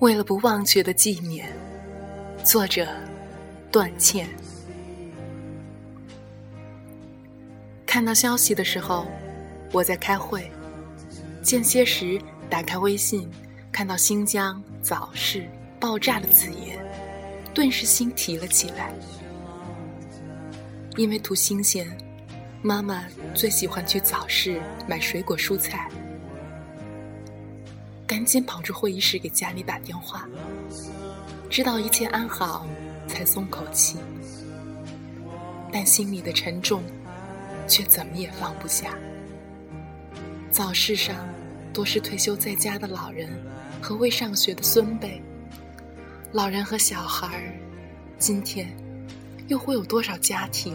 为了不忘却的纪念，作者段倩。看到消息的时候，我在开会。间歇时打开微信，看到新疆早市爆炸的字眼，顿时心提了起来。因为图新鲜，妈妈最喜欢去早市买水果蔬菜。赶紧跑出会议室给家里打电话，知道一切安好，才松口气。但心里的沉重，却怎么也放不下。早市上多是退休在家的老人和未上学的孙辈，老人和小孩儿，今天又会有多少家庭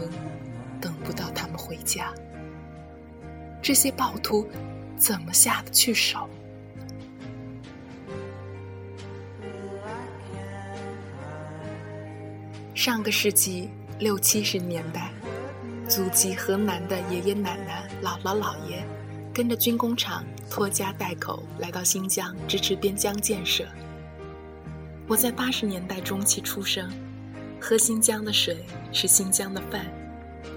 等不到他们回家？这些暴徒怎么下得去手？上个世纪六七十年代，祖籍河南的爷爷奶奶、姥姥姥爷，跟着军工厂拖家带口来到新疆支持边疆建设。我在八十年代中期出生，喝新疆的水，吃新疆的饭，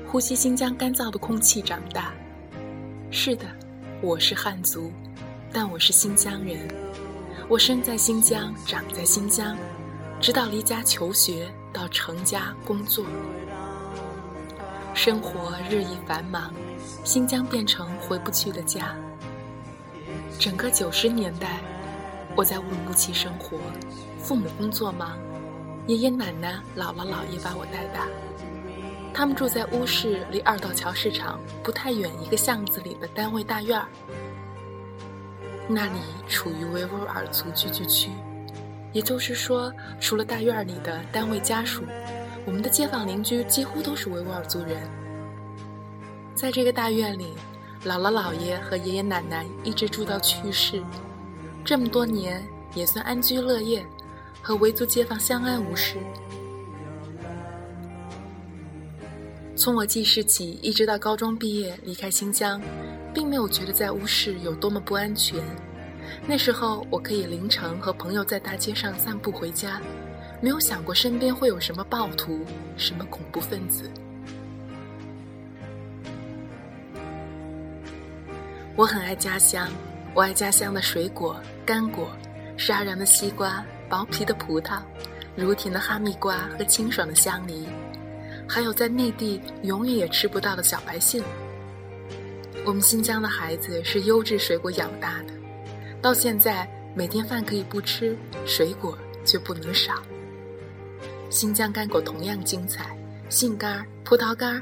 呼吸新疆干燥的空气长大。是的，我是汉族，但我是新疆人。我生在新疆，长在新疆，直到离家求学。到成家工作，生活日益繁忙，新疆变成回不去的家。整个九十年代，我在乌鲁木齐生活，父母工作忙，爷爷奶奶、姥姥姥爷把我带大。他们住在乌市离二道桥市场不太远一个巷子里的单位大院儿，那里处于维吾尔族聚居区。也就是说，除了大院里的单位家属，我们的街坊邻居几乎都是维吾尔族人。在这个大院里，姥姥姥爷和爷爷奶奶一直住到去世，这么多年也算安居乐业，和维族街坊相安无事。从我记事起，一直到高中毕业离开新疆，并没有觉得在乌市有多么不安全。那时候，我可以凌晨和朋友在大街上散步回家，没有想过身边会有什么暴徒、什么恐怖分子。我很爱家乡，我爱家乡的水果、干果，沙瓤的西瓜、薄皮的葡萄、如甜的哈密瓜和清爽的香梨，还有在内地永远也吃不到的小白杏。我们新疆的孩子是优质水果养大的。到现在，每天饭可以不吃，水果却不能少。新疆干果同样精彩，杏干、葡萄干，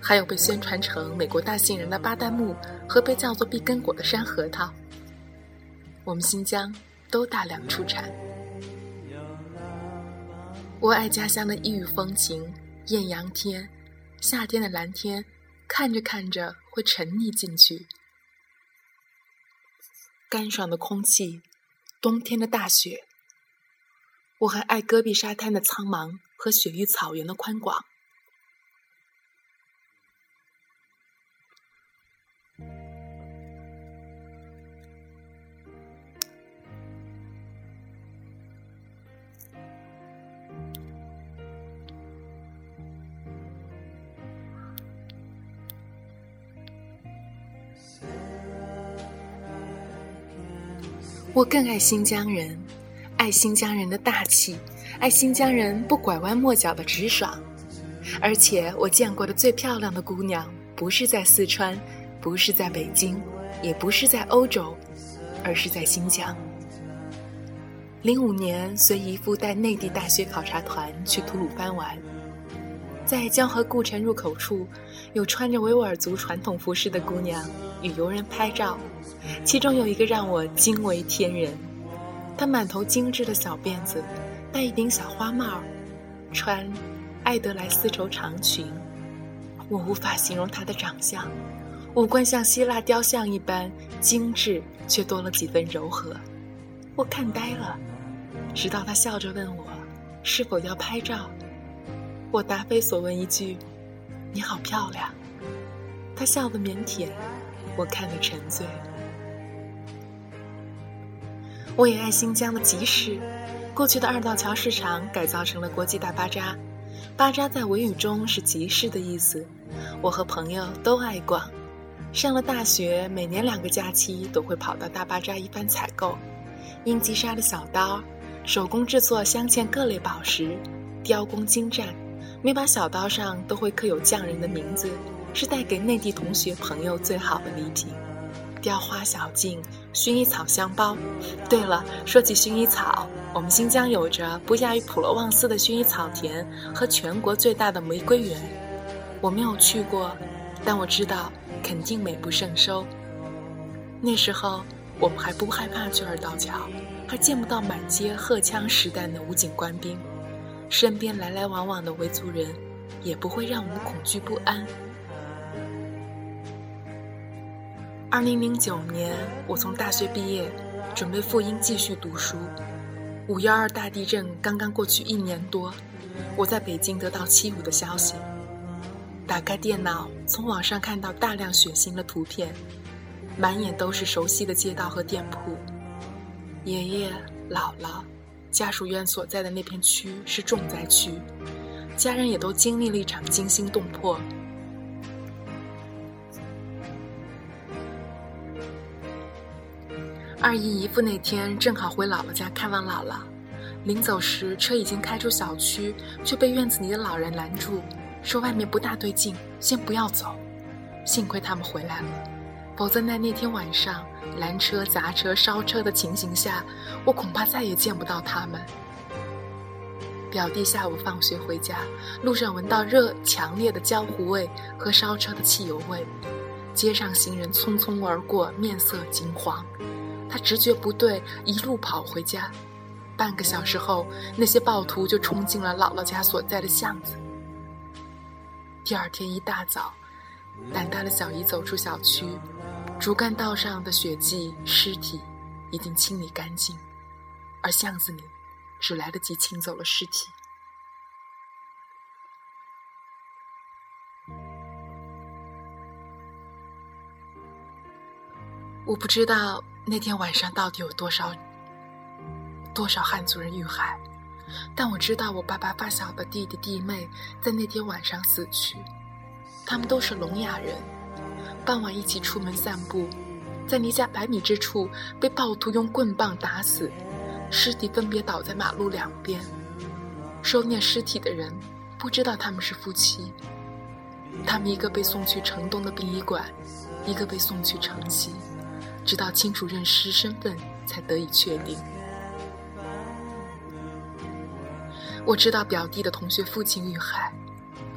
还有被宣传成美国大杏仁的巴旦木和被叫做碧根果的山核桃。我们新疆都大量出产。我爱家乡的异域风情，艳阳天，夏天的蓝天，看着看着会沉溺进去。干爽的空气，冬天的大雪。我还爱戈壁沙滩的苍茫和雪域草原的宽广。我更爱新疆人，爱新疆人的大气，爱新疆人不拐弯抹角的直爽。而且我见过的最漂亮的姑娘，不是在四川，不是在北京，也不是在欧洲，而是在新疆。零五年随姨父带内地大学考察团去吐鲁番玩，在江河故城入口处，有穿着维吾尔族传统服饰的姑娘。与游人拍照，其中有一个让我惊为天人。她满头精致的小辫子，戴一顶小花帽，穿爱德莱丝绸长裙。我无法形容她的长相，五官像希腊雕像一般精致，却多了几分柔和。我看呆了，直到她笑着问我是否要拍照。我答非所问一句：“你好漂亮。”她笑得腼腆。我看得沉醉。我也爱新疆的集市，过去的二道桥市场改造成了国际大巴扎，巴扎在维语中是集市的意思。我和朋友都爱逛，上了大学，每年两个假期都会跑到大巴扎一番采购，英吉沙的小刀，手工制作镶嵌各类宝石，雕工精湛，每把小刀上都会刻有匠人的名字，是带给内地同学朋友最好的礼品。雕花小径，薰衣草香包。对了，说起薰衣草，我们新疆有着不亚于普罗旺斯的薰衣草田和全国最大的玫瑰园。我没有去过，但我知道肯定美不胜收。那时候我们还不害怕去二道桥，还见不到满街荷枪实弹的武警官兵，身边来来往往的维族人，也不会让我们恐惧不安。二零零九年，我从大学毕业，准备赴英继续读书。五幺二大地震刚刚过去一年多，我在北京得到七五的消息。打开电脑，从网上看到大量血腥的图片，满眼都是熟悉的街道和店铺。爷爷、姥姥，家属院所在的那片区是重灾区，家人也都经历了一场惊心动魄。二姨姨父那天正好回姥姥家看望姥姥，临走时车已经开出小区，却被院子里的老人拦住，说外面不大对劲，先不要走。幸亏他们回来了，否则在那天晚上拦车、砸车、烧车的情形下，我恐怕再也见不到他们。表弟下午放学回家，路上闻到热强烈的焦糊味和烧车的汽油味，街上行人匆匆而过，面色惊慌。他直觉不对，一路跑回家。半个小时后，那些暴徒就冲进了姥姥家所在的巷子。第二天一大早，胆大的小姨走出小区，主干道上的血迹、尸体已经清理干净，而巷子里只来得及清走了尸体。我不知道。那天晚上到底有多少多少汉族人遇害？但我知道我爸爸发小的弟弟弟妹在那天晚上死去，他们都是聋哑人。傍晚一起出门散步，在离家百米之处被暴徒用棍棒打死，尸体分别倒在马路两边。收殓尸体的人不知道他们是夫妻，他们一个被送去城东的殡仪馆，一个被送去城西。直到清楚认尸身份，才得以确定。我知道表弟的同学父亲遇害，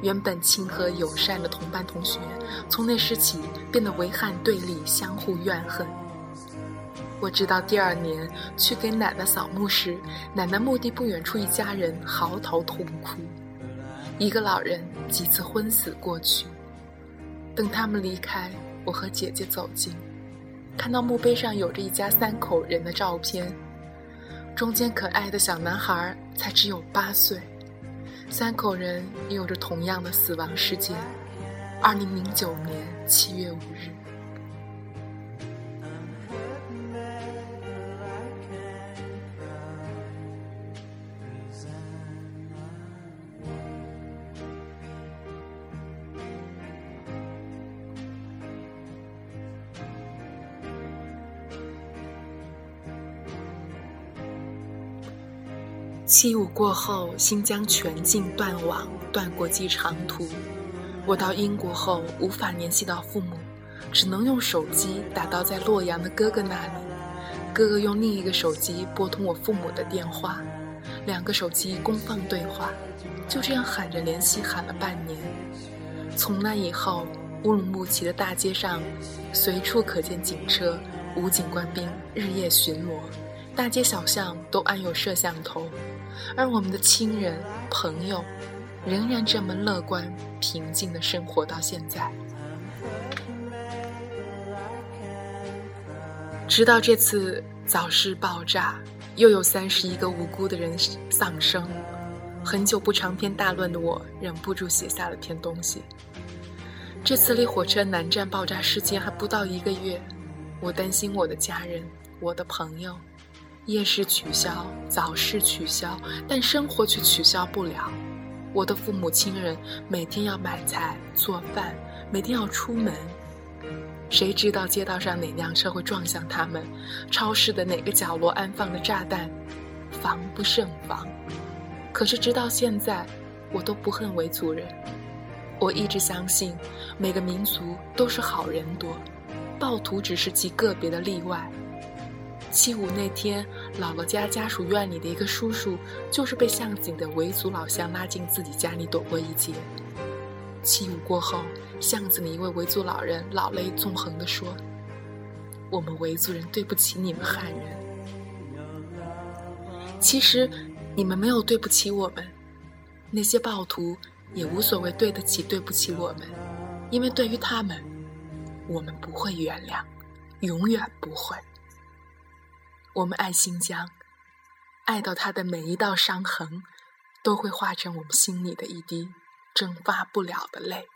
原本亲和友善的同班同学，从那时起变得为汉对立，相互怨恨。我知道第二年去给奶奶扫墓时，奶奶墓地不远处一家人嚎啕痛哭，一个老人几次昏死过去。等他们离开，我和姐姐走近。看到墓碑上有着一家三口人的照片，中间可爱的小男孩才只有八岁，三口人也有着同样的死亡事件，二零零九年七月五日。七五过后，新疆全境断网，断国际长途。我到英国后无法联系到父母，只能用手机打到在洛阳的哥哥那里。哥哥用另一个手机拨通我父母的电话，两个手机公放对话，就这样喊着联系，喊了半年。从那以后，乌鲁木齐的大街上，随处可见警车、武警官兵日夜巡逻。大街小巷都安有摄像头，而我们的亲人朋友仍然这么乐观平静的生活到现在。直到这次早市爆炸，又有三十一个无辜的人丧生，很久不长篇大论的我忍不住写下了篇东西。这次离火车南站爆炸事件还不到一个月，我担心我的家人，我的朋友。夜市取消，早市取消，但生活却取消不了。我的父母亲人每天要买菜做饭，每天要出门。谁知道街道上哪辆车会撞向他们？超市的哪个角落安放的炸弹，防不胜防。可是直到现在，我都不恨维族人。我一直相信，每个民族都是好人多，暴徒只是极个别的例外。七五那天，姥姥家家属院里的一个叔叔，就是被向警的维族老乡拉进自己家里躲过一劫。七五过后，巷子里一位维族老人老泪纵横地说：“我们维族人对不起你们汉人。其实，你们没有对不起我们，那些暴徒也无所谓对得起对不起我们，因为对于他们，我们不会原谅，永远不会。”我们爱新疆，爱到它的每一道伤痕，都会化成我们心里的一滴蒸发不了的泪。